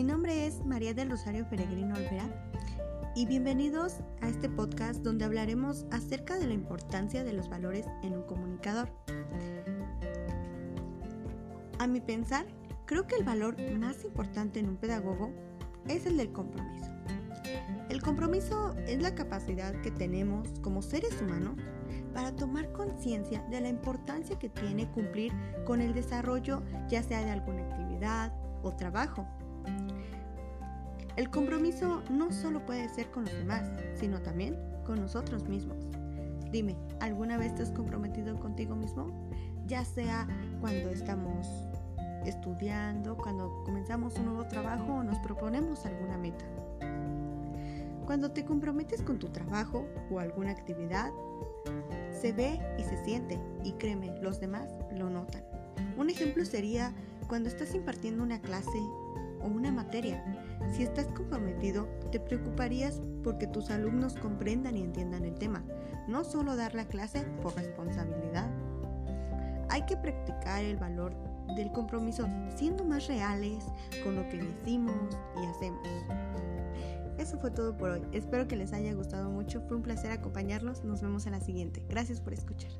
mi nombre es María del Rosario Peregrino Olvera y bienvenidos a este podcast donde hablaremos acerca de la importancia de los valores en un comunicador. A mi pensar, creo que el valor más importante en un pedagogo es el del compromiso. El compromiso es la capacidad que tenemos como seres humanos para tomar conciencia de la importancia que tiene cumplir con el desarrollo ya sea de alguna actividad o trabajo. El compromiso no solo puede ser con los demás, sino también con nosotros mismos. Dime, ¿alguna vez te has comprometido contigo mismo? Ya sea cuando estamos estudiando, cuando comenzamos un nuevo trabajo o nos proponemos alguna meta. Cuando te comprometes con tu trabajo o alguna actividad, se ve y se siente y créeme, los demás lo notan. Un ejemplo sería cuando estás impartiendo una clase o una materia. Si estás comprometido, te preocuparías porque tus alumnos comprendan y entiendan el tema, no solo dar la clase por responsabilidad. Hay que practicar el valor del compromiso siendo más reales con lo que decimos y hacemos. Eso fue todo por hoy. Espero que les haya gustado mucho. Fue un placer acompañarlos. Nos vemos en la siguiente. Gracias por escuchar.